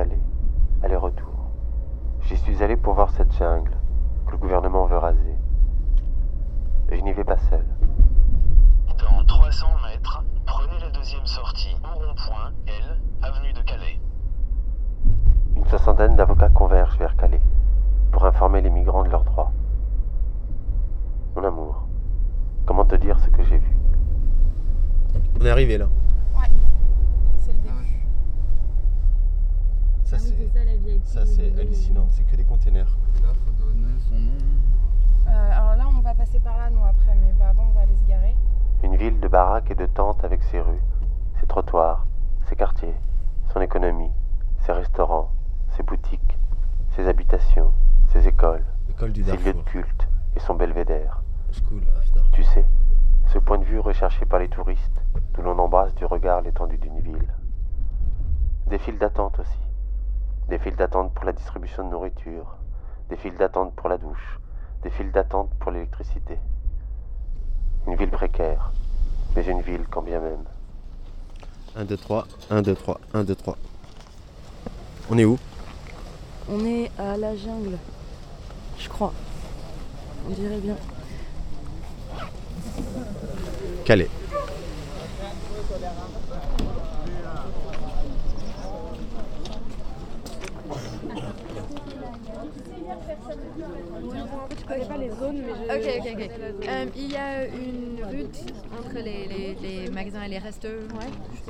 Calais, aller-retour. J'y suis allé pour voir cette jungle que le gouvernement veut raser. Et je n'y vais pas seul. Dans 300 mètres, prenez la deuxième sortie au rond-point, L, avenue de Calais. Une soixantaine d'avocats convergent vers Calais pour informer les migrants de leurs droits. Mon amour, comment te dire ce que j'ai vu On est arrivé là. C'est le début. Ça Ah oui, c'est c'est ça la vie ça c'est hallucinant, c'est que des containers. Là, faut donner son nom. Euh, alors là, on va passer par là, nous, après, mais bah, avant, on va aller se garer. Une ville de baraques et de tentes avec ses rues, ses trottoirs, ses quartiers, son économie, ses restaurants, ses boutiques, ses habitations, ses écoles, L'école du ses lieux de Darfour. culte et son belvédère. School of Darfour. Tu sais, ce point de vue recherché par les touristes, d'où l'on embrasse du regard l'étendue d'une ville. Des files d'attente aussi. Des files d'attente pour la distribution de nourriture, des files d'attente pour la douche, des files d'attente pour l'électricité. Une ville précaire, mais une ville quand bien même. 1, 2, 3, 1, 2, 3, 1, 2, 3. On est où? On est à la jungle, je crois. On dirait bien. Calais. Je connais pas les zones, mais Ok, ok, ok. Euh, il y a une route entre les, les- les magasins et les restos.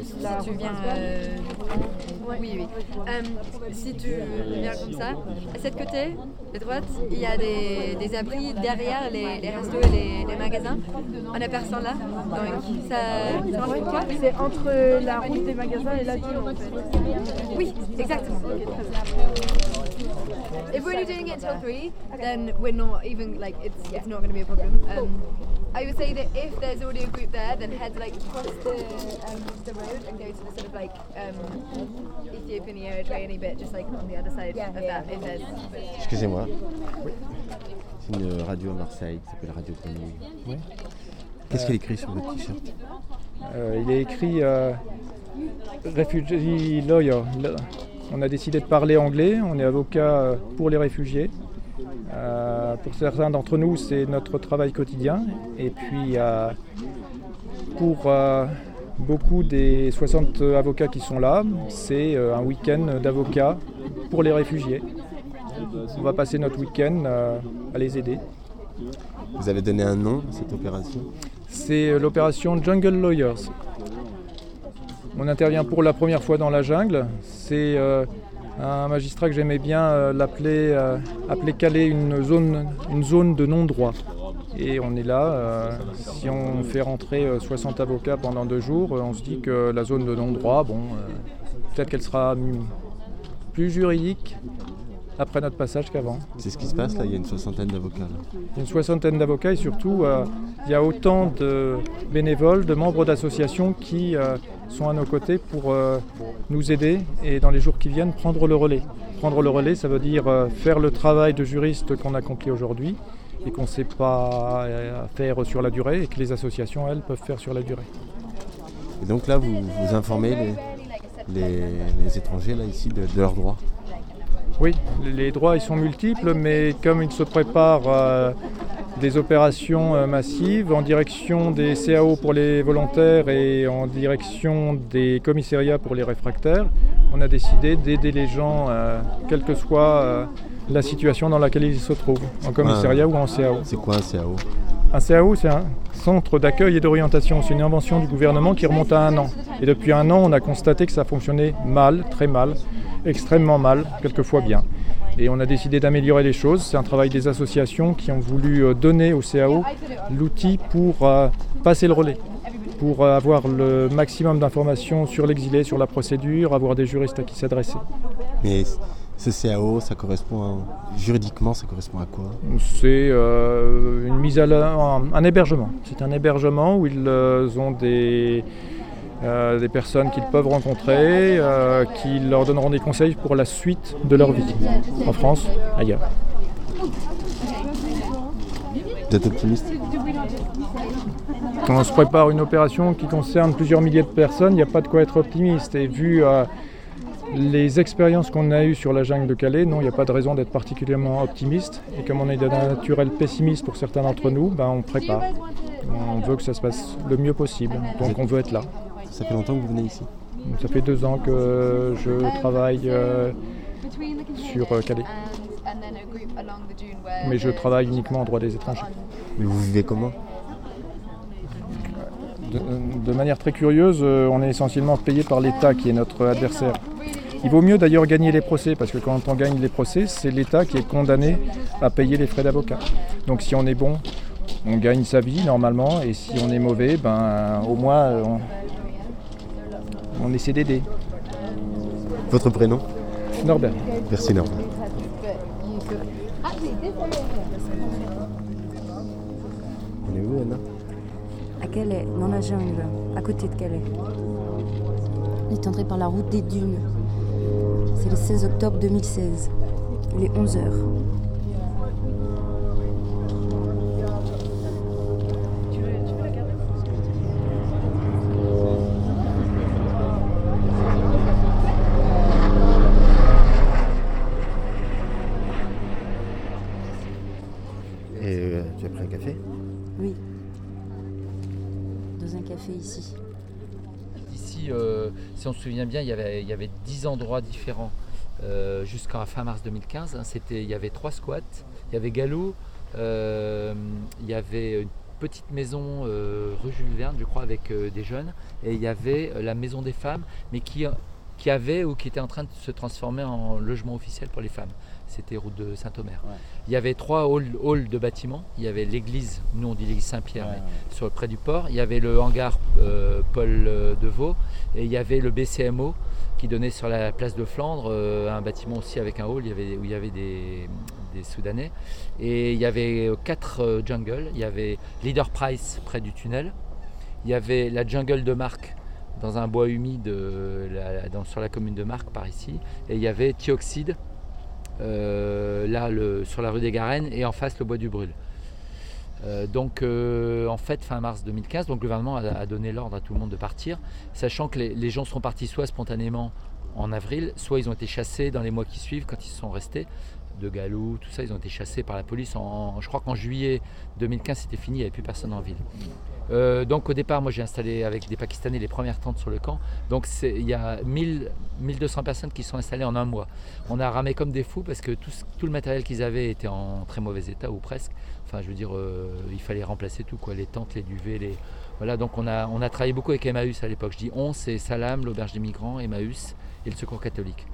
Si tu viens. euh, Oui, oui. Euh, si tu viens comme ça, à cette côté, de droite, il y a des, des abris derrière les, les restos et les, les magasins. On n'a personne là. Donc, ça, c'est entre la route des magasins et la ville, en fait. Oui, exactement. If we're only doing it till three, then we're not even like it's it's not going to be a problem. Um, I would say that if there's already a group there, then head like across the um, the road and go to the sort of like um, Ethiopian Eritrean bit, just like on the other side of that. If there's Excusez-moi. C'est une radio à Marseille qui s'appelle Radio Grenouille. Ouais. Qu'est-ce qu'il écrit sur votre t-shirt? Euh, il est écrit euh, Refugee Lawyer. On a décidé de parler anglais, on est avocat euh, pour les réfugiés. Euh, pour certains d'entre nous, c'est notre travail quotidien. Et puis, euh, pour euh, beaucoup des 60 avocats qui sont là, c'est un week-end d'avocats pour les réfugiés. On va passer notre week-end à les aider. Vous avez donné un nom à cette opération? C'est l'opération Jungle Lawyers. On intervient pour la première fois dans la jungle. C'est euh, un magistrat que j'aimais bien euh, l'appeler euh, appeler Calais une zone, de non-droit. Et on est là, si on fait rentrer euh, 60 avocats pendant deux jours, on se dit que la zone de non-droit, bon, peut-être qu'elle sera plus juridique après notre passage qu'avant. C'est ce qui se passe là, il y a une soixantaine d'avocats. une soixantaine d'avocats et surtout, euh, il y a autant de bénévoles, de membres d'associations qui euh, sont à nos côtés pour euh, nous aider et dans les jours qui viennent prendre le relais. Prendre le relais, ça veut dire faire le travail de juriste qu'on accomplit aujourd'hui et qu'on ne sait pas faire sur la durée et que les associations, elles, peuvent faire sur la durée. Et donc là, vous, vous informez les, les, les étrangers là ici de, de leurs droits. Oui, les droits ils sont multiples, mais comme il se prépare euh, des opérations euh, massives en direction des CAO pour les volontaires et en direction des commissariats pour les réfractaires, on a décidé d'aider les gens, euh, quelle que soit euh, la situation dans laquelle ils se trouvent, en commissariat ou en CAO. C'est quoi un CAO Un CAO, c'est un centre d'accueil et d'orientation. C'est une invention du gouvernement qui remonte à un an. Et depuis un an, on a constaté que ça fonctionnait mal, très mal, extrêmement mal, quelquefois bien. Et on a décidé d'améliorer les choses. C'est un travail des associations qui ont voulu euh, donner au CAO l'outil pour euh, passer le relais, pour euh, avoir le maximum d'informations sur l'exilé, sur la procédure, avoir des juristes à qui s'adresser. Ce CAO, ça correspond à- juridiquement, ça correspond à quoi? C'est euh, une mise à la- un, un hébergement. C'est un hébergement où ils euh, ont des, euh, des personnes qu'ils peuvent rencontrer, euh, qui leur donneront des conseils pour la suite de leur vie, en France, ailleurs. Vous êtes optimiste? Quand on se prépare une opération qui concerne plusieurs milliers de personnes, il n'y a pas de quoi être optimiste. Et vu euh, Les expériences qu'on a eues sur la jungle de Calais, non, il n'y a pas de raison d'être particulièrement optimiste. Et comme on est d'un naturel pessimiste pour certains d'entre nous, ben, on prépare. On veut que ça se passe le mieux possible, donc on veut être là. Ça fait longtemps que vous venez ici Ça fait deux ans que je travaille euh, sur euh, Calais. Mais je travaille uniquement en droit des étrangers. Mais vous vivez comment? De, de manière très curieuse, euh, on est essentiellement payé par l'État qui est notre adversaire. Il vaut mieux d'ailleurs gagner les procès, parce que quand on gagne les procès, c'est l'État qui est condamné à payer les frais d'avocat. Donc si on est bon, on gagne sa vie normalement, et si on est mauvais, ben au moins on, on essaie d'aider. Votre prénom? Norbert. Merci Norbert. On est où Anna? À Calais, dans la jungle, à côté de Calais. On est entré par la route des dunes. C'est le 16 octobre 2016. Il est 11 heures. Et euh, tu as pris un café? Oui. Dans un café ici. Ici, euh, si on se souvient bien, il y avait, il y avait 10 endroits différents euh, jusqu'à fin mars 2015. hein. C'était, il y avait trois squats. Il y avait Galou, euh, il y avait une petite maison euh, rue Jules Verne, je crois, avec euh, des jeunes. Et il y avait la maison des femmes, mais qui, qui avait ou qui était en train de se transformer en logement officiel pour les femmes. C'était route de Saint-Omer. Il y avait trois halls, halls de bâtiments. Il y avait l'église, nous on dit l'église Saint-Pierre, mais sur, près du port. Il y avait le hangar Paul euh, de Vaux et il y avait le BCMO qui donnait sur la place de Flandre, euh, un bâtiment aussi avec un hall où il y avait des, Soudanais. Et il y avait euh, quatre euh, jungles. Il y avait Leader Price près du tunnel. Il y avait la jungle de Marc dans un bois humide sur la commune de Marc par ici. Et il y avait Thioxide là sur la rue des Garennes et en face le bois du Brûle. Euh, donc euh, en fait fin mars 2015, donc le gouvernement a, donné l'ordre à tout le monde de partir, sachant que les, gens sont partis soit spontanément en avril, soit ils ont été chassés dans les mois qui suivent quand ils sont restés de Galou, tout ça, ils ont été chassés par la police. En, je crois qu'en juillet 2015, c'était fini, il n'y avait plus personne en ville. Euh, donc au départ, moi j'ai installé avec des Pakistanais les premières tentes sur le camp. Donc il y a 1000, 1200 personnes qui sont installées en un mois. On a ramé comme des fous parce que tout le matériel qu'ils avaient était en très mauvais état ou presque. Enfin, je veux dire, euh, il fallait remplacer tout, quoi, les tentes, les duvets, les voilà. Donc on a, on a travaillé beaucoup avec Emmaüs à l'époque. Je dis on, c'est Salam, l'auberge des migrants, Emmaüs et le Secours catholique.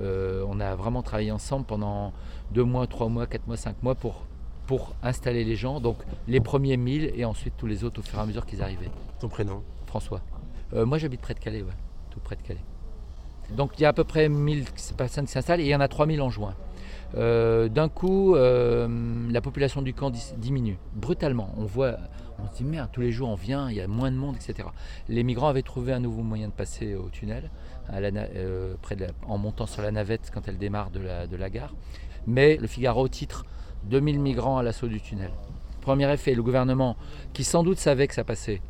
Euh, on a vraiment travaillé ensemble pendant deux mois, trois mois, quatre mois, cinq mois pour pour installer les gens. Donc les premiers 1000 et ensuite tous les autres au fur et à mesure qu'ils arrivaient. Ton prénom? François. Euh, moi j'habite près de Calais, ouais, tout près de Calais. Donc il y a à peu près 1000 personnes qui s'installent et il y en a 3000 en juin. Euh, D'un coup, euh, la population du camp diminue brutalement. On voit, on se dit merde, tous les jours on vient, il y a moins de monde, etc. Les migrants avaient trouvé un nouveau moyen de passer au tunnel, euh, en montant sur la navette quand elle démarre de la, de la gare. Mais le Figaro titre 2000 migrants à l'assaut du tunnel. Premier effet, le gouvernement, qui sans doute savait que ça passait,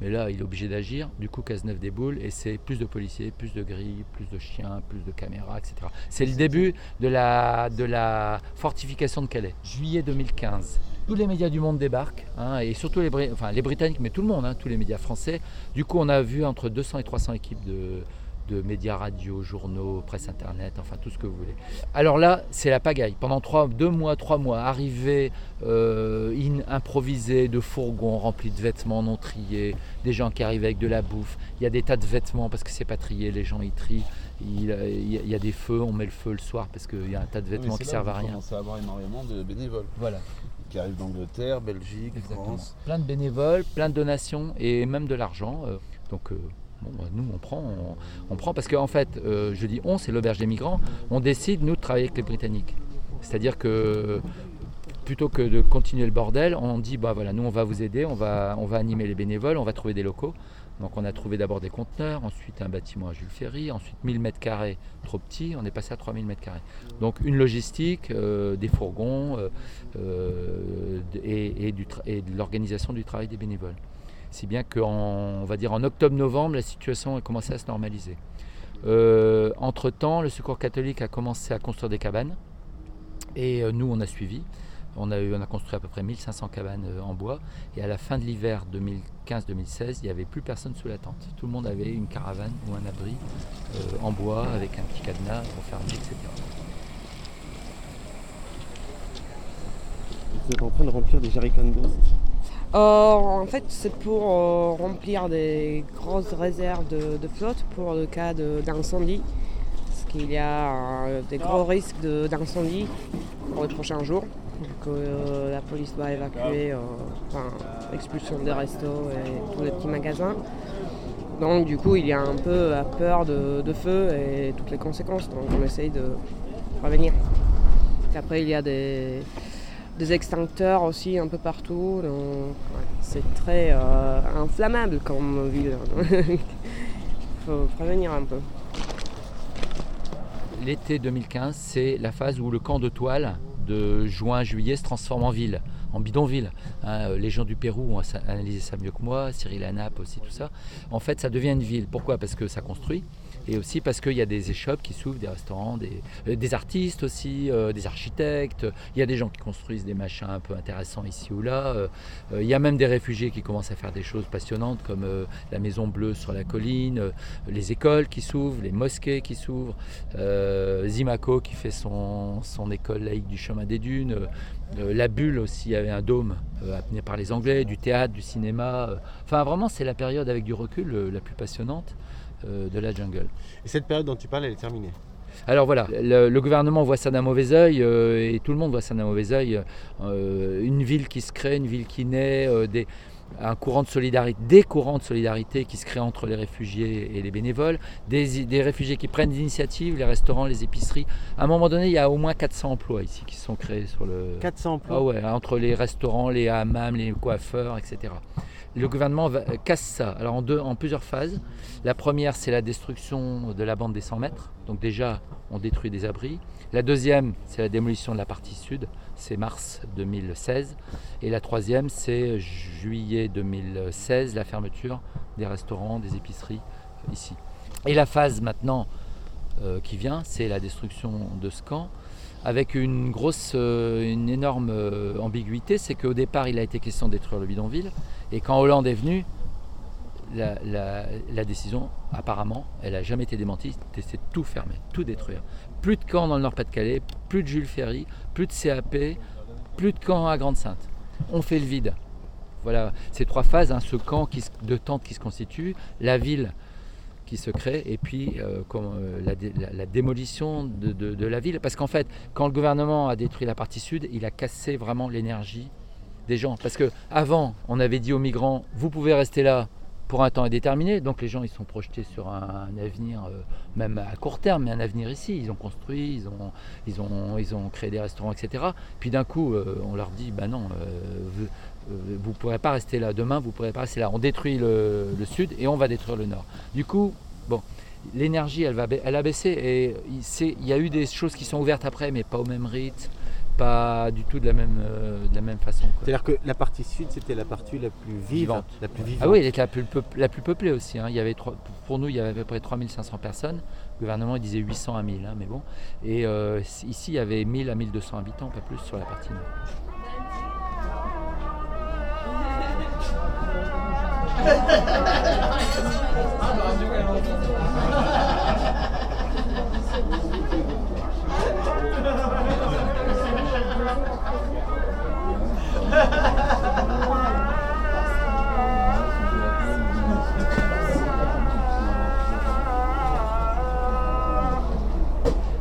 mais là, il est obligé d'agir. Du coup, Cazeneuve déboule et c'est plus de policiers, plus de grilles, plus de chiens, plus de caméras, etc. C'est le début de la, de la fortification de Calais. Juillet 2015. Tous les médias du monde débarquent, hein, et surtout les, enfin, les Britanniques, mais tout le monde, hein, tous les médias français. Du coup, on a vu entre 200 et 300 équipes de, de médias radio, journaux, presse internet, enfin tout ce que vous voulez. Alors là, c'est la pagaille. Pendant trois, deux mois, trois mois, arrivée euh, in- improvisée de fourgons remplis de vêtements non triés, des gens qui arrivent avec de la bouffe. Il y a des tas de vêtements parce que c'est pas trié, les gens y trient. Il, il y a- il y a des feux, on met le feu le soir parce qu'il y a un tas de vêtements qui servent à rien. On commence à avoir énormément de bénévoles Voilà. qui arrivent d'Angleterre, Belgique, Exactement. France. Plein de bénévoles, plein de donations et même de l'argent. euh, donc euh, bah, nous on prend, on, prend parce qu'en fait, euh, je dis on, c'est l'auberge des migrants. On décide nous de travailler avec les Britanniques. C'est-à-dire que plutôt que de continuer le bordel, on dit bah voilà, nous on va vous aider, on va, on va animer les bénévoles, on va trouver des locaux. Donc on a trouvé d'abord des conteneurs, ensuite un bâtiment à Jules Ferry, ensuite 1000 mètres carrés trop petit, on est passé à 3000 mètres carrés. Donc une logistique, euh, des fourgons euh, et, et de l'organisation du travail des bénévoles. Si bien qu'en va dire en octobre-novembre, la situation a commencé à se normaliser. Euh, entre-temps, le Secours catholique a commencé à construire des cabanes et euh, nous, on a suivi. On a, construit à peu près 1500 cabanes euh, en bois et à la fin de l'hiver 2015-2016, il n'y avait plus personne sous la tente. Tout le monde avait une caravane ou un abri en bois avec un petit cadenas pour fermer, etc. Vous êtes en train de remplir des jerrycans d'eau. Euh, en fait, c'est pour euh, remplir des grosses réserves de, de flotte pour le cas d'incendie. Parce qu'il y a euh, des gros risques d'incendie pour les prochains jours. Donc, euh, la police doit évacuer, enfin, expulsion des restos et tous les petits magasins. Donc, du coup, il y a un peu la peur de, de feu et toutes les conséquences. Donc, on essaye de prévenir. Après, il y a des, des extincteurs aussi un peu partout. c'est très euh, inflammable comme ville. Il faut prévenir un peu. L'été 2015, c'est la phase où le camp de toile de juin-juillet se transforme en ville, en bidonville. Hein, les gens du Pérou ont analysé ça mieux que moi, Cyril Hanap aussi, tout ça. En fait, ça devient une ville. Pourquoi? Parce que ça construit. Et aussi parce qu'il y a des échoppes qui s'ouvrent, des restaurants, des, euh, artistes aussi, euh, des architectes. Il y a des gens qui construisent des machins un peu intéressants ici ou là. Euh, il y a même des réfugiés qui commencent à faire des choses passionnantes comme la Maison Bleue sur la colline, les écoles qui s'ouvrent, les mosquées qui s'ouvrent, Zimaco qui fait son, son école laïque du chemin des dunes, la bulle aussi avait un dôme amené par les Anglais, du théâtre, du cinéma. Enfin vraiment c'est la période avec du recul la plus passionnante de la jungle. Et cette période dont tu parles, elle est terminée. Alors voilà, le, le gouvernement voit ça d'un mauvais œil euh, et tout le monde voit ça d'un mauvais œil. Euh, une ville qui se crée, une ville qui naît, euh, des, un courant de solidarité, des courants de solidarité qui se créent entre les réfugiés et les bénévoles, des, des réfugiés qui prennent des initiatives, les restaurants, les épiceries. À un moment donné, il y a au moins 400 emplois ici qui sont créés sur le. 400 emplois Ah ouais, entre les restaurants, les hammams, les coiffeurs, etc. Le gouvernement va- casse ça. En, deux, en plusieurs phases. La première, c'est la destruction de la bande des 100 mètres. Donc déjà, on détruit des abris. La deuxième, c'est la démolition de la partie sud. C'est mars 2016. Et la troisième, c'est juillet 2016, la fermeture des restaurants, des épiceries euh, ici. Et la phase maintenant euh, qui vient, c'est la destruction de ce camp avec une grosse, euh, une énorme euh, ambiguïté, c'est qu'au départ il a été question de détruire le bidonville, et quand Hollande est venu, la, décision, apparemment, elle n'a jamais été démentie, c'est tout fermer, tout détruire. Plus de camps dans le Nord-Pas-de-Calais, plus de Jules Ferry, plus de CAP, plus de camps à Grande-Sainte. On fait le vide. Voilà, ces trois phases, hein, ce camp de tentes qui se constitue, la ville qui se crée et puis euh, comme, euh, la, dé- la- la démolition de, la ville. Parce qu'en fait, quand le gouvernement a détruit la partie sud, il a cassé vraiment l'énergie des gens. Parce que avant, on avait dit aux migrants, vous pouvez rester là pour un temps indéterminé. Donc les gens, ils sont projetés sur un, avenir, euh, même à court terme, mais un avenir ici. Ils ont construit, ils ont, ils ont, ils ont créé des restaurants, etc. Puis d'un coup, on leur dit, bah non, vous ne pourrez pas rester là. Demain, vous ne pourrez pas rester là. On détruit le, le sud et on va détruire le nord. Du coup, bon, l'énergie, elle, va elle a baissé et il, y a eu des choses qui sont ouvertes après, mais pas au même rythme, pas du tout de la même, euh, de la même façon. C'est-à-dire que la partie sud, c'était la partie la plus vive, Vivante. la plus vivante. Ah oui, elle était la plus, peup- la plus peuplée aussi. hein. Il y avait pour nous, il y avait à peu près 3500 personnes. Le gouvernement il disait 800 à 1000, hein, mais bon. Et euh, ici, il y avait 1000 à 1200 habitants, pas plus sur la partie nord.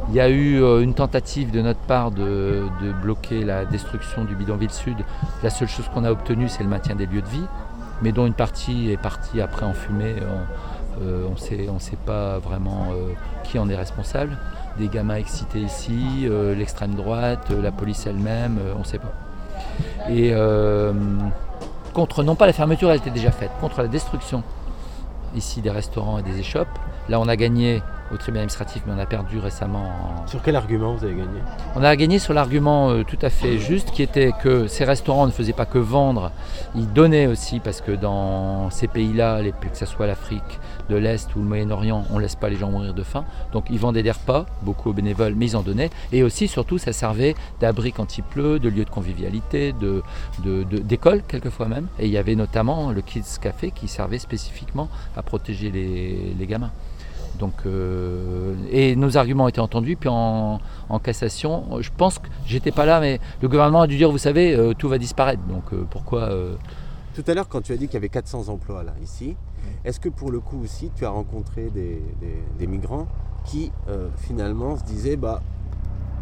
Il y a eu euh, une tentative de notre part de, de bloquer la destruction du bidonville sud. La seule chose qu'on a obtenue, c'est le maintien des lieux de vie, mais dont une partie est partie après en fumée. On euh, on sait, on sait pas vraiment euh, qui en est responsable. Des gamins excités ici, euh, l'extrême droite, euh, la police elle-même, euh, on ne sait pas. Et euh, contre, non pas la fermeture, elle était déjà faite, contre la destruction ici des restaurants et des échoppes. Là, on a gagné au tribunal administratif, mais on a perdu récemment. Sur quel argument vous avez gagné? On a gagné sur l'argument euh, tout à fait juste, qui était que ces restaurants ne faisaient pas que vendre, ils donnaient aussi, parce que dans ces pays-là, que ce soit l'Afrique de l'Est ou le Moyen-Orient, on ne laisse pas les gens mourir de faim. Donc ils vendaient des repas, beaucoup aux bénévoles, mais ils en donnaient. Et aussi, surtout, ça servait d'abri quand il pleut, de lieu de convivialité, de, de- de- d'école quelquefois même. Et il y avait notamment le Kids Café qui servait spécifiquement à protéger les, les gamins. Donc, euh, et nos arguments ont été entendus. Puis en, en cassation, je pense que j'étais pas là, mais le gouvernement a dû dire, vous savez, euh, tout va disparaître. Donc euh, pourquoi Tout à l'heure, quand tu as dit qu'il y avait 400 emplois là, ici, est-ce que pour le coup aussi, tu as rencontré des, des- des migrants qui finalement se disaient, bah,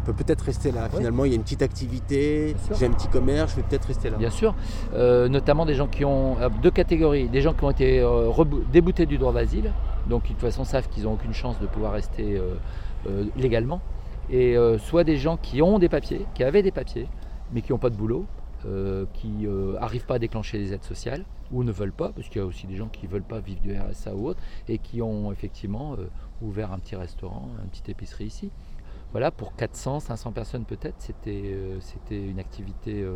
on peut peut-être rester là. Finalement, il y a une petite activité, j'ai un petit commerce, je vais peut-être rester là. Bien sûr, Euh, notamment des gens qui ont deux catégories, des gens qui ont été euh, déboutés du droit d'asile, donc de toute façon savent qu'ils n'ont aucune chance de pouvoir rester euh, euh, légalement, et euh, soit des gens qui ont des papiers, qui avaient des papiers, mais qui n'ont pas de boulot, qui n'arrivent pas à déclencher les aides sociales, ou ne veulent pas, parce qu'il y a aussi des gens qui ne veulent pas vivre du RSA ou autre, et qui ont effectivement ouvert un petit restaurant, une petite épicerie ici. Voilà, pour 400, 500 personnes peut-être, c'était une activité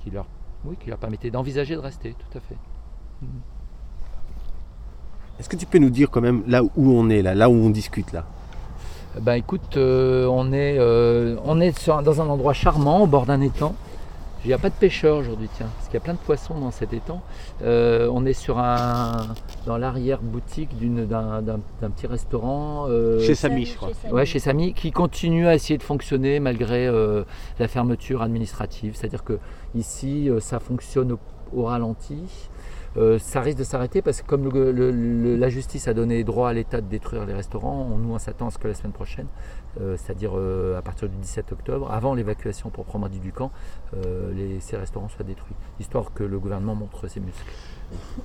qui, leur, oui, qui leur permettait d'envisager de rester, tout à fait. Est-ce que tu peux nous dire quand même là où on est, là, là où on discute là? Ben écoute, euh, on est, euh, on est sur dans un endroit charmant, au bord d'un étang. Il n'y a pas de pêcheurs aujourd'hui, tiens, parce qu'il y a plein de poissons dans cet étang. Euh, on est sur un, dans l'arrière-boutique d'une- d'un d'un- d'un petit restaurant. euh, Chez Samy, je crois. Ouais, chez Samy, qui continue à essayer de fonctionner malgré euh, la fermeture administrative. C'est-à-dire que ici, ça fonctionne au, au ralenti. Euh, ça risque de s'arrêter parce que comme le- le- le- la justice a donné droit à l'État de détruire les restaurants, on, nous on s'attend à ce que la semaine prochaine, euh, c'est-à-dire euh, à partir du 17 octobre, avant l'évacuation proprement dit du camp, les- ces restaurants soient détruits, histoire que le gouvernement montre ses muscles.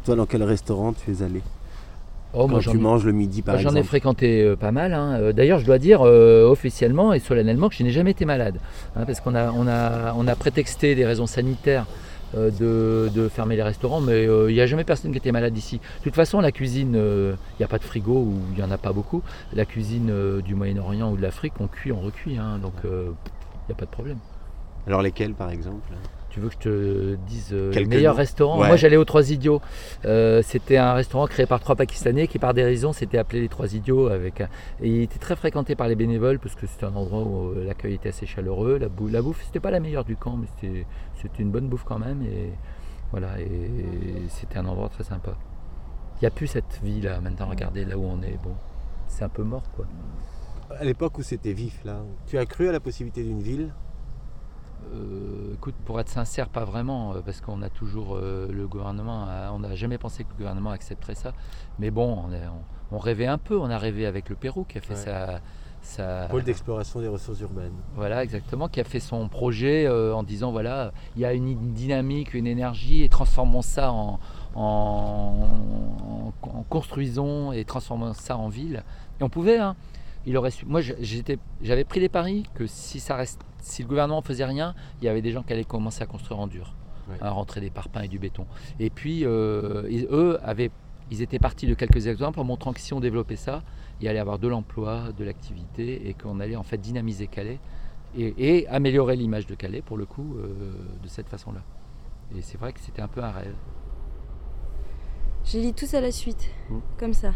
Toi, dans quel restaurant tu es allé? Oh, Quand tu manges le midi, par J'en ai fréquenté euh, pas mal. hein. Euh, D'ailleurs, je dois dire euh, officiellement et solennellement que je n'ai jamais été malade. hein, parce qu'on a, on a, on a prétexté des raisons sanitaires de, de fermer les restaurants, mais euh, il n'y a jamais personne qui était malade ici. De toute façon, la cuisine, euh, il n'y a pas de frigo ou il n'y en a pas beaucoup. La cuisine euh, du Moyen-Orient ou de l'Afrique, on cuit, on recuit. hein, donc, euh, il n'y a pas de problème. Alors lesquels, par exemple? Tu veux que je te dise euh, noms. restaurants? Ouais. Moi j'allais aux Trois Idiots. Euh, c'était un restaurant créé par trois Pakistanais qui par dérision s'était appelé les Trois Idiots. Avec un- Et il était très fréquenté par les bénévoles parce que c'était un endroit où euh, l'accueil était assez chaleureux. La, bou- la bouffe, c'était pas la meilleure du camp, mais c'était, une bonne bouffe quand même. Et voilà, et c'était un endroit très sympa. Il n'y a plus cette vie là maintenant. Regardez là où on est. Bon, c'est un peu mort quoi. À l'époque où c'était vif, là, tu as cru à la possibilité d'une ville? Euh, écoute, pour être sincère, pas vraiment, euh, parce qu'on a toujours euh, le gouvernement, a- on n'a jamais pensé que le gouvernement accepterait ça. Mais bon, on, est- on- on rêvait un peu, on a rêvé avec le Pérou qui a fait Ouais. sa, sa- Pôle d'exploration des ressources urbaines. voilà, exactement, qui a fait son projet euh, en disant voilà, il y a une dynamique, une énergie, et transformons ça en, en, en- en construisons et transformons ça en ville. Et on pouvait, hein. Il aurait su- Moi, j'avais pris les paris que si ça reste, si le gouvernement faisait rien, il y avait des gens qui allaient commencer à construire en dur, à rentrer des parpaings et du béton. Et puis, euh, ils- eux avaient, ils étaient partis de quelques exemples en montrant que si on développait ça, il allait y avoir de l'emploi, de l'activité, et qu'on allait en fait dynamiser Calais et, et améliorer l'image de Calais pour le coup euh, de cette façon-là. Et c'est vrai que c'était un peu un rêve. Je lis tous à la suite, Mm. comme ça.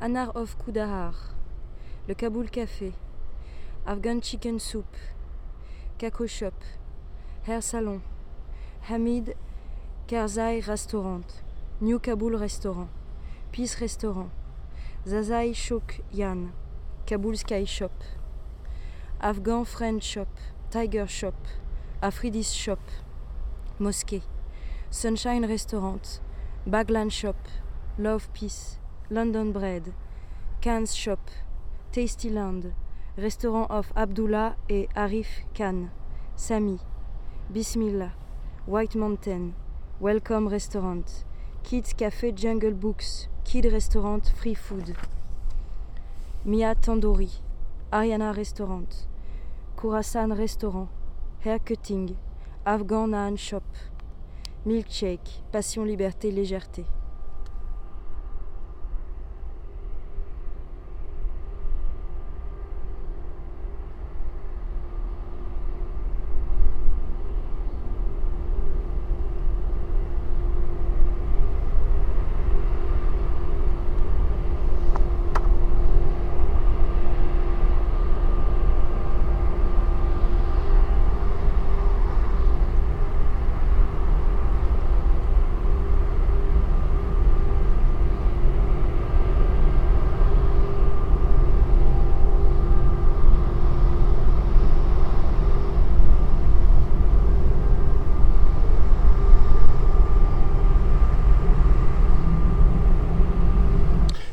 Anar of Kudahar, le Kaboul Café, Afghan Chicken Soup, Kako Shop, Hair Salon, Hamid Karzai Restaurant, New Kabul Restaurant, Peace Restaurant, Zazai Shok Yan, Kabul Sky Shop, Afghan Friend Shop, Tiger Shop, Afridis Shop, Mosquée. Sunshine Restaurant, Bagland Shop, Love Peace, London Bread, Cannes Shop, Tastyland, Restaurant of Abdullah et Arif Khan, Sami, Bismillah, White Mountain, Welcome Restaurant, Kids Café Jungle Books, Kid Restaurant Free Food, Mia Tandoori, Ariana Restaurant, Khorasan Restaurant, Hair Cutting, Afghan Naan Shop, Milkshake, Passion, Liberté, Légèreté.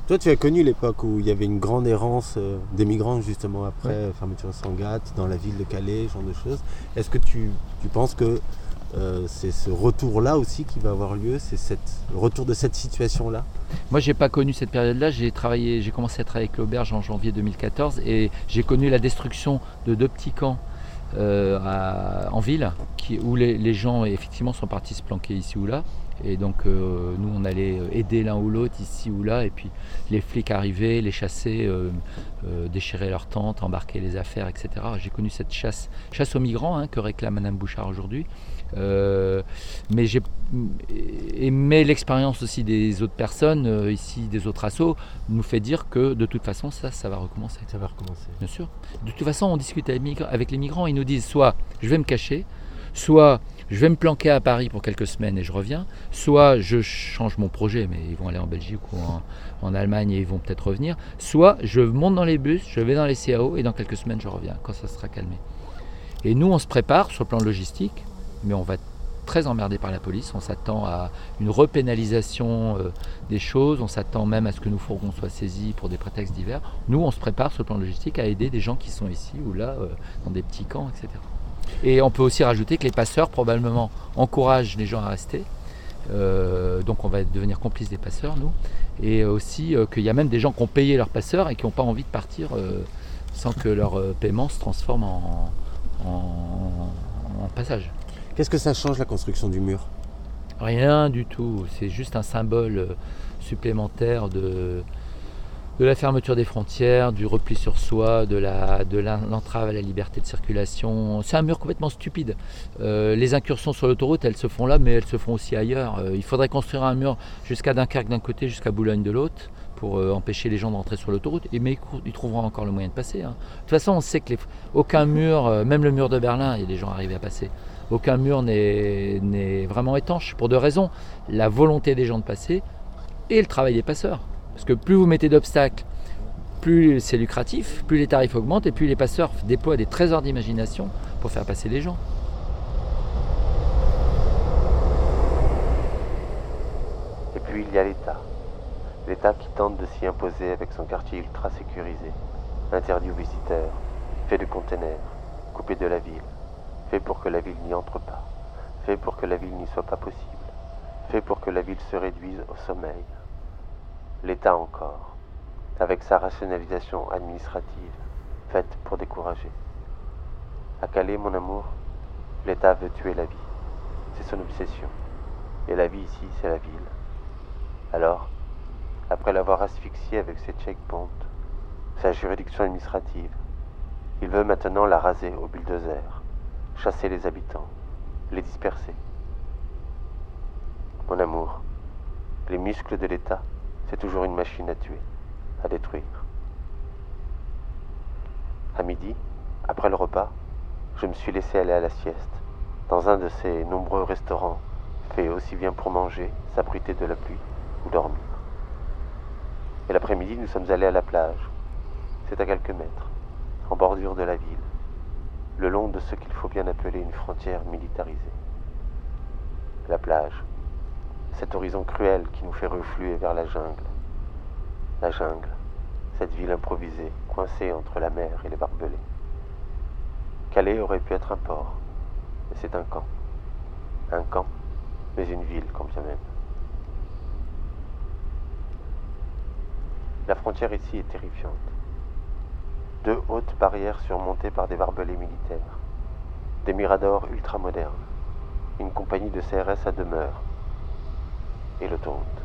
Toi, tu as connu l'époque où il y avait une grande errance euh, des migrants, justement, après euh, fermeture de Sangatte, dans la ville de Calais, ce genre de choses. Est-ce que tu, tu penses que euh, c'est ce retour-là aussi qui va avoir lieu C'est le retour de cette situation-là? Moi, j'ai pas connu cette période-là. J'ai travaillé, j'ai commencé à travailler avec l'auberge en janvier 2014 et j'ai connu la destruction de deux petits camps euh, à- en ville, qui, où les, les gens effectivement sont partis se planquer ici ou là. Et donc euh, nous, on allait aider l'un ou l'autre ici ou là. Et puis les flics arrivaient, les chassaient, euh, euh, déchiraient leurs tentes, embarquaient les affaires, etc. J'ai connu cette chasse, chasse aux migrants hein, que réclame Madame Bouchard aujourd'hui. Euh, mais j'ai aimé l'expérience aussi des autres personnes, euh, ici des autres assos, nous fait dire que de toute façon, ça, ça va recommencer. Ça va recommencer. Bien sûr. De toute façon, on discute avec les migrants, ils nous disent soit je vais me cacher, soit je vais me planquer à Paris pour quelques semaines et je reviens, soit je change mon projet, mais ils vont aller en Belgique ou en, Allemagne et ils vont peut-être revenir, soit je monte dans les bus, je vais dans les CAO et dans quelques semaines je reviens quand ça sera calmé. Et nous, on se prépare sur le plan logistique, mais on va très emmerdé par la police. On s'attend à une repénalisation euh, des choses, on s'attend même à ce que nos fourgons soient saisis pour des prétextes divers. Nous, on se prépare sur le plan logistique à aider des gens qui sont ici ou là, euh, dans des petits camps, etc. Et on peut aussi rajouter que les passeurs, probablement, encouragent les gens à rester. Euh, donc on va devenir complices des passeurs, nous. Et aussi euh, qu'il y a même des gens qui ont payé leurs passeurs et qui n'ont pas envie de partir euh, sans que leur paiement se transforme en, en- en passage. Qu'est-ce que ça change la construction du mur? Rien du tout. C'est juste un symbole supplémentaire de, de la fermeture des frontières, du repli sur soi, de l'entrave à la liberté de circulation. C'est un mur complètement stupide. Euh, les incursions sur l'autoroute, elles se font là, mais elles se font aussi ailleurs. Euh, il faudrait construire un mur jusqu'à Dunkerque d'un côté, jusqu'à Boulogne de l'autre, pour euh, empêcher les gens d'entrer sur l'autoroute. Mais ils, trouveront encore le moyen de passer. hein. De toute façon, on sait que les- aucun mur, même le mur de Berlin, il y a des gens arrivés à passer. Aucun mur n'est vraiment étanche pour deux raisons. La volonté des gens de passer et le travail des passeurs. Parce que plus vous mettez d'obstacles, plus c'est lucratif, plus les tarifs augmentent et plus les passeurs déploient des trésors d'imagination pour faire passer les gens. Et puis il y a l'État. L'État qui tente de s'y imposer avec son quartier ultra sécurisé, interdit aux visiteurs, fait de containers, coupé de la ville, fait pour que la ville n'y entre pas, fait pour que la ville n'y soit pas possible, fait pour que la ville se réduise au sommeil. L'État encore, avec sa rationalisation administrative, faite pour décourager. À Calais, mon amour, l'État veut tuer la vie. C'est son obsession. Et la vie ici, c'est la ville. Alors, après l'avoir asphyxiée avec ses checkpoints, sa juridiction administrative, il veut maintenant la raser au bulldozer, chasser les habitants, les disperser. Mon amour, les muscles de l'État, c'est toujours une machine à tuer, à détruire. À midi, après le repas, je me suis laissé aller à la sieste, dans un de ces nombreux restaurants, faits aussi bien pour manger, s'abriter de la pluie ou dormir. Et l'après-midi, nous sommes allés à la plage. C'est à quelques mètres, en bordure de la ville, le long de ce qu'il faut bien appeler une frontière militarisée. La plage, cet horizon cruel qui nous fait refluer vers la jungle. La jungle, cette ville improvisée, coincée entre la mer et les barbelés. Calais aurait pu être un port, mais c'est un camp. Un camp, mais une ville quand bien même. La frontière ici est terrifiante. Deux hautes barrières surmontées par des barbelés militaires, des miradors ultramodernes, une compagnie de CRS à demeure et l'autoroute.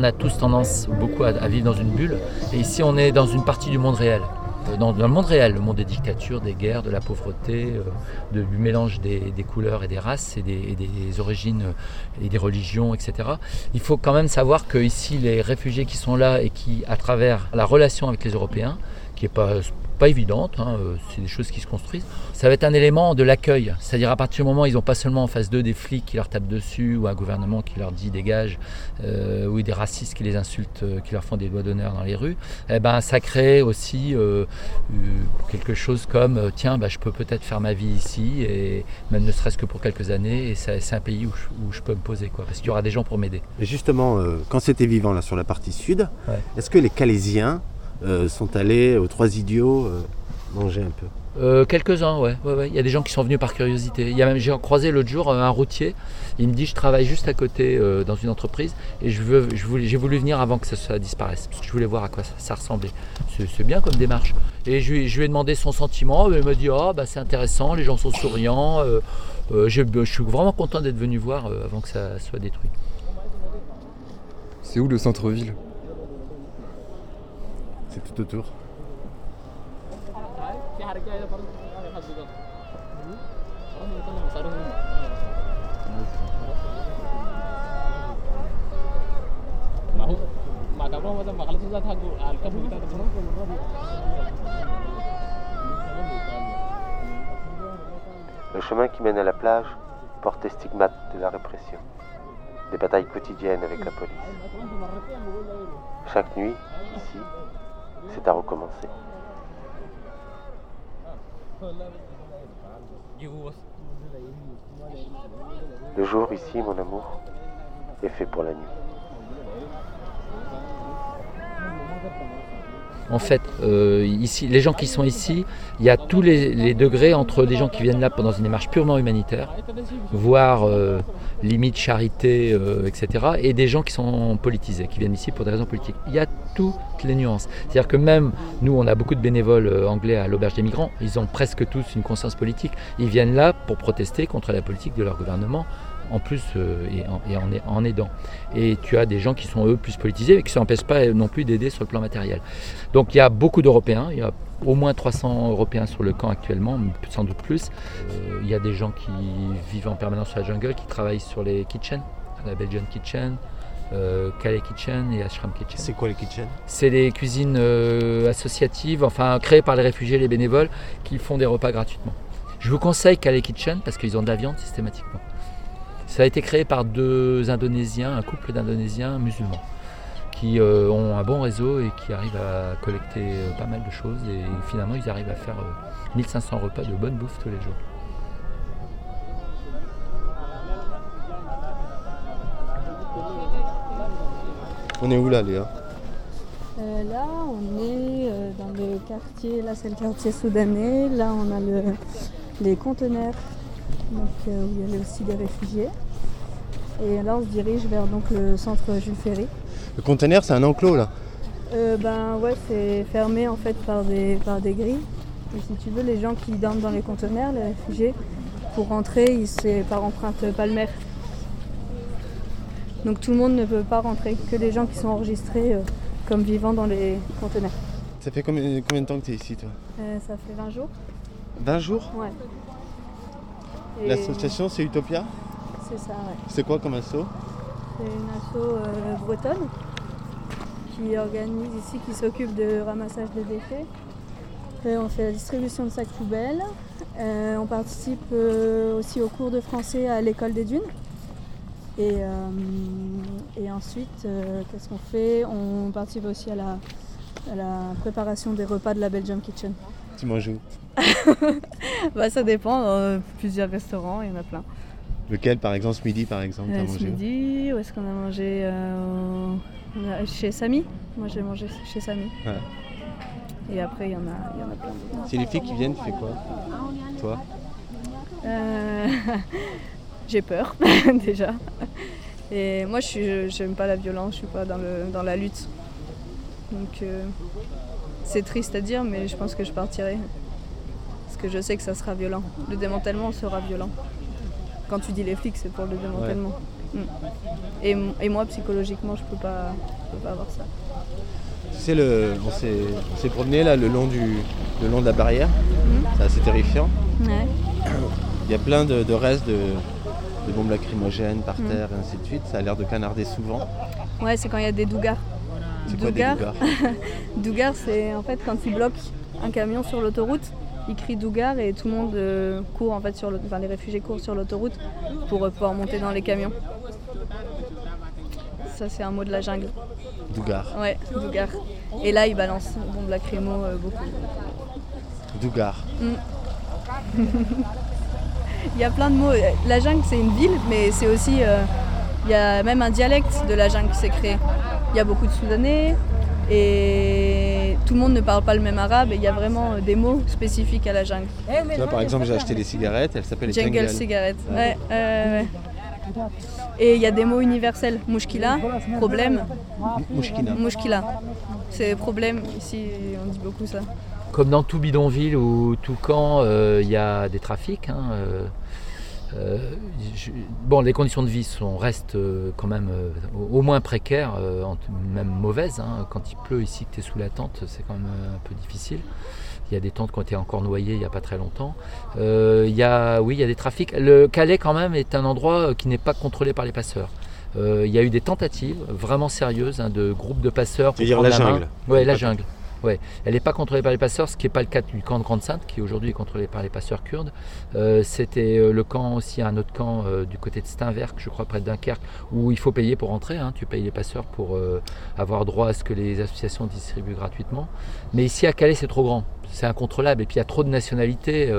On a tous tendance beaucoup à, vivre dans une bulle. Et ici, on est dans une partie du monde réel. Euh, dans, le monde réel, le monde des dictatures, des guerres, de la pauvreté, du mélange des, couleurs et des races et des, origines et des religions, etc. Il faut quand même savoir que ici, les réfugiés qui sont là et qui, à travers la relation avec les Européens, qui n'est pas pas évidente, hein, euh, c'est des choses qui se construisent. Ça va être un élément de l'accueil, c'est-à-dire à partir du moment où ils n'ont pas seulement en face d'eux des flics qui leur tapent dessus, ou un gouvernement qui leur dit dégage, euh, ou des racistes qui les insultent, euh, qui leur font des doigts d'honneur dans les rues, eh ben, ça crée aussi quelque chose comme tiens, bah, je peux peut-être faire ma vie ici, et même ne serait-ce que pour quelques années, et c'est un pays où je, peux me poser, quoi, parce qu'il y aura des gens pour m'aider. Justement, quand c'était vivant là sur la partie sud, est-ce que les Calaisiens euh, sont allés aux Trois Idiots euh, manger un peu euh, Quelques-uns, ouais. Il y a des gens qui sont venus par curiosité. Il y a même, j'ai croisé l'autre jour un routier. Il me dit Je travaille juste à côté dans une entreprise et je veux, je voulais, j'ai voulu venir avant que ça, disparaisse parce que je voulais voir à quoi ça, ressemblait. C'est, bien comme démarche. Et je, lui ai demandé son sentiment. Il m'a dit oh, bah, C'est intéressant, les gens sont souriants. Je, je, suis vraiment content d'être venu voir avant que ça soit détruit. C'est où le centre-ville? C'est tout autour. Le chemin qui mène à la plage porte les stigmates de la répression, des batailles quotidiennes avec la police. Chaque nuit, ici, c'est à recommencer. Le jour ici, mon amour, est fait pour la nuit. En fait, euh, les gens qui sont ici, il y a tous les, degrés entre des gens qui viennent là dans une démarche purement humanitaire, voire euh, limite charité, euh, etc., et des gens qui sont politisés, qui viennent ici pour des raisons politiques. Il y a toutes les nuances. C'est-à-dire que même nous, on a beaucoup de bénévoles anglais à l'auberge des migrants, ils ont presque tous une conscience politique. Ils viennent là pour protester contre la politique de leur gouvernement en plus euh, et, en, en, aidant. Et tu as des gens qui sont eux plus politisés et qui ne s'empêchent pas non plus d'aider sur le plan matériel. Donc il y a beaucoup d'Européens, il y a au moins 300 Européens sur le camp actuellement, sans doute plus. Euh, il y a des gens qui vivent en permanence sur la jungle, qui travaillent sur les kitchens, la Belgian Kitchen. Euh, Calais Kitchen et Ashram Kitchen. C'est quoi les kitchens? C'est des cuisines associatives, enfin créées par les réfugiés, les bénévoles, qui font des repas gratuitement. Je vous conseille Calais Kitchen parce qu'ils ont de la viande systématiquement. Ça a été créé par deux Indonésiens, un couple d'Indonésiens musulmans, qui euh, ont un bon réseau et qui arrivent à collecter euh, pas mal de choses. Et finalement, ils arrivent à faire 1500 euh, repas de bonne bouffe tous les jours. On est où là, Léa? Là, on est dans le quartier, là c'est le quartier soudanais, là on a le, les conteneurs donc, euh, où il y avait aussi des réfugiés. Et là, on se dirige vers donc, le centre Jules Ferry. Le conteneur, c'est un enclos là euh, Ben ouais, c'est fermé en fait par des, par des grilles. Et si tu veux, les gens qui dorment dans les conteneurs, les réfugiés, pour rentrer, c'est par empreinte palmaire. Donc tout le monde ne peut pas rentrer, que les gens qui sont enregistrés euh, comme vivant dans les conteneurs. Ça fait combien, de temps que tu es ici toi? Ça fait 20 jours. 20 jours? Ouais. L'association, c'est Utopia C'est ça, ouais. C'est quoi comme asso C'est une asso euh, bretonne qui organise ici, qui s'occupe de ramassage de déchets. on fait la distribution de sacs poubelles. Euh, on participe euh, aussi au cours de français à l'école des dunes. Et, et ensuite, qu'est-ce qu'on fait? On participe aussi à la, à la préparation des repas de la Belgium Kitchen. Tu manges où bah, Ça dépend, euh, plusieurs restaurants, il y en a plein. Lequel par exemple ce midi par exemple euh, Ce midi, où est-ce qu'on a mangé euh, Chez Samy. Moi j'ai mangé chez Samy. Et après il y en a, il y en a plein. Si les filles qui viennent, tu fais quoi Toi? J'ai peur déjà. Et moi je n'aime pas la violence, je suis pas dans, le, dans la lutte. Donc c'est triste à dire, mais je pense que je partirai. Parce que je sais que ça sera violent. Le démantèlement sera violent. Quand tu dis les flics, c'est pour le démantèlement. Mm. Et, moi, psychologiquement, je peux pas, je peux pas avoir ça. Tu sais, le, on s'est promené là le long, du, le long de la barrière. Mhm. C'est assez terrifiant. Ouais. Il y a plein de, de restes de, de bombes lacrymogènes par Mhm. terre et ainsi de suite. Ça a l'air de canarder souvent. Ouais, c'est quand il y a des dougars. C'est quoi des dougars Dougar, c'est en fait quand ils bloquent un camion sur l'autoroute, ils crient Dougar et tout le monde euh, court en fait sur le, enfin les réfugiés courent sur l'autoroute pour euh, pouvoir monter dans les camions. Ça c'est un mot de la jungle. Dougar. Ouais, Dougar. Et là ils balancent bombe lacrymo euh, beaucoup. Dougar. Mm. Il y a plein de mots. La jungle c'est une ville, mais c'est aussi il y a même un dialecte de la jungle qui s'est créé. Il y a beaucoup de Soudanais et tout le monde ne parle pas le même arabe et il y a vraiment euh, des mots spécifiques à la jungle. Tu vois, par exemple, j'ai acheté des cigarettes, elles s'appellent les Jungle Jungle. cigarette. Ouais. Et il y a des mots universels. Mouchkila, problème. Mouchkila. Mouchkila. C'est problème. Ici, on dit beaucoup ça. Comme dans tout bidonville ou tout camp, euh, il y a des trafics. hein, euh, euh, je- bon, les conditions de vie sont, restent euh, quand même euh, au, moins précaires, même mauvaises. hein. Quand il pleut ici, que tu es sous la tente, c'est quand même un peu difficile. Il y a des tentes qui ont été encore noyées il n'y a pas très longtemps. Euh, il y a, oui, il y a des trafics. Le Calais, quand même, est un endroit qui n'est pas contrôlé par les passeurs. Euh, il y a eu des tentatives vraiment sérieuses hein, de groupes de passeurs. Tu veux dire la jungle Oui, la jungle. Ouais. Elle n'est pas contrôlée par les passeurs, ce qui n'est pas le cas du camp de Grande-Sainte, qui aujourd'hui est contrôlé par les passeurs kurdes. Euh, C'était euh, le camp aussi, un autre camp euh, du côté de Steinwerk, je crois, près de Dunkerque, où il faut payer pour entrer. hein. Tu payes les passeurs pour avoir droit à ce que les associations distribuent gratuitement. Mais ici à Calais, c'est trop grand. C'est incontrôlable. Et puis il y a trop de nationalités.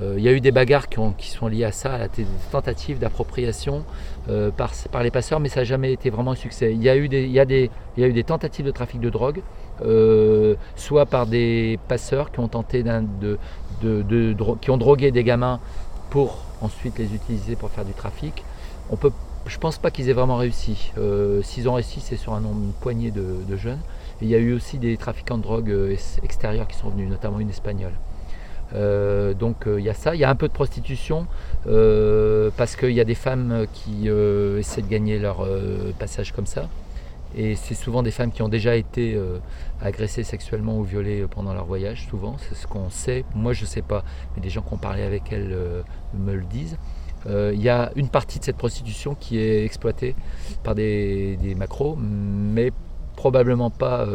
Il y a eu des bagarres qui sont liées à ça, à des tentatives d'appropriation euh, par, les passeurs, mais ça n'a jamais été vraiment un succès. Il y a eu des, tentatives de trafic de drogue, euh, soit par des passeurs qui ont tenté de, de- de qui drogué des gamins pour ensuite les utiliser pour faire du trafic. On peut, je pense pas qu'ils aient vraiment réussi. Euh, S'ils ont réussi, c'est sur une poignée de, jeunes. Il y a eu aussi des trafiquants de drogue ex- extérieurs qui sont venus, notamment une espagnole. Euh, donc euh, il y a ça, il y a un peu de prostitution euh, parce qu'il y a des femmes qui essaient de gagner leur passage comme ça. Et c'est souvent des femmes qui ont déjà été agressées sexuellement ou violées pendant leur voyage, souvent, c'est ce qu'on sait. Moi je ne sais pas, mais des gens qui ont parlé avec elles me le disent. Il y a une partie de cette prostitution qui est exploitée par des, macros, mais probablement pas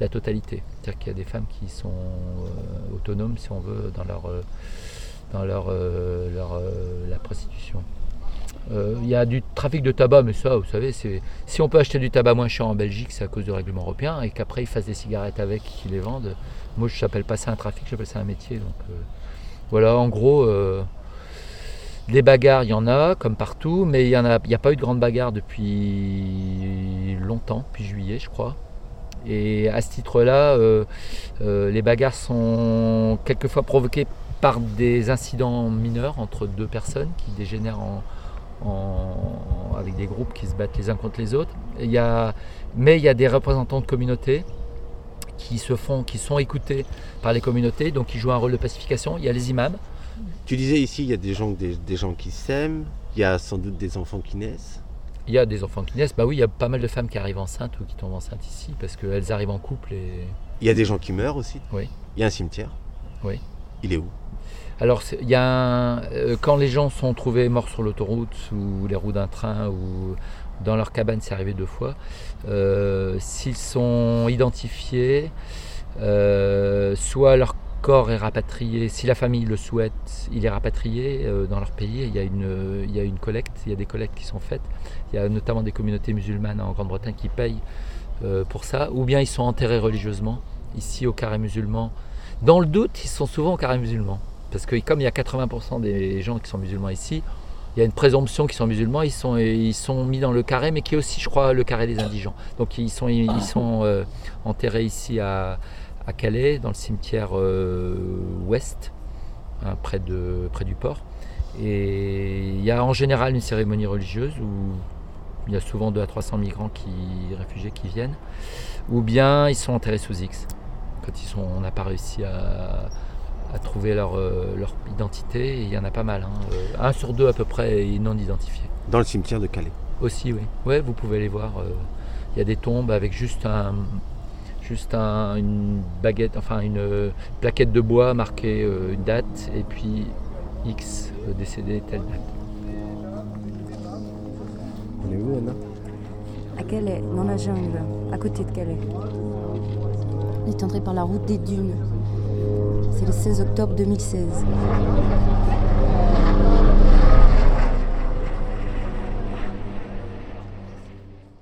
la totalité. C'est-à-dire qu'il y a des femmes qui sont euh, autonomes, si on veut, dans leur, euh, dans leur, euh, leur, la prostitution. Il y a du trafic de tabac, mais ça, vous savez, c'est si on peut acheter du tabac moins cher en Belgique, c'est à cause du règlement européen, et qu'après ils fassent des cigarettes avec, qu'ils les vendent. Moi, je n'appelle pas ça un trafic, j'appelle ça un métier. Donc voilà, en gros, des bagarres, il y en a, comme partout, mais il n'y a, y a pas eu de grande bagarre depuis longtemps, depuis juillet, je crois. Et à ce titre-là, euh, euh, les bagarres sont quelquefois provoquées par des incidents mineurs entre deux personnes qui dégénèrent en, avec des groupes qui se battent les uns contre les autres. Mais il y a des représentants de communautés qui se font, qui sont écoutés par les communautés, donc qui jouent un rôle de pacification. Il y a les imams. Tu disais ici, il y a des gens, des, des gens qui s'aiment, il y a sans doute des enfants qui naissent. Il y a des enfants qui naissent. Bah oui, il y a pas mal de femmes qui arrivent enceintes ou qui tombent enceintes ici parce qu'elles arrivent en couple et Il y a des gens qui meurent aussi. Oui. Il y a un cimetière. Oui. Il est où? Alors, il y a un- euh, quand les gens sont trouvés morts sur l'autoroute ou les roues d'un train ou dans leur cabane, c'est arrivé deux fois. euh, S'ils sont identifiés, euh, soit leur corps est rapatrié, si la famille le souhaite, il est rapatrié euh, dans leur pays. Il y, a une, il y a une collecte, il y a des collectes qui sont faites. Il y a notamment des communautés musulmanes en Grande-Bretagne qui payent euh, pour ça, ou bien ils sont enterrés religieusement, ici au carré musulman. Dans le doute, ils sont souvent au carré musulman. Parce que comme il y a 80% des gens qui sont musulmans ici, il y a une présomption qu'ils sont musulmans, ils sont, ils sont mis dans le carré, mais qui est aussi, je crois, le carré des indigents. Donc ils sont, ils sont euh, enterrés ici à, à Calais, dans le cimetière euh, ouest, hein, près, de, près du port. Et il y a en général une cérémonie religieuse où il y a souvent 2 à 300 migrants qui, réfugiés qui viennent, ou bien ils sont enterrés sous X. Quand ils sont, on n'a pas réussi à, à trouver leur, euh, leur identité. Et il y en a pas mal. hein. Euh, un sur deux à peu près est non identifié. Dans le cimetière de Calais. Aussi, oui. Ouais, vous pouvez les voir. Il y a des tombes avec juste un, juste un- une baguette, enfin une euh, plaquette de bois marquée euh, une date et puis X euh, décédé telle date. On est où, Anna? À Calais, dans la jungle, à côté de Calais. Il est entré par la route des dunes. C'est le 16 octobre 2016.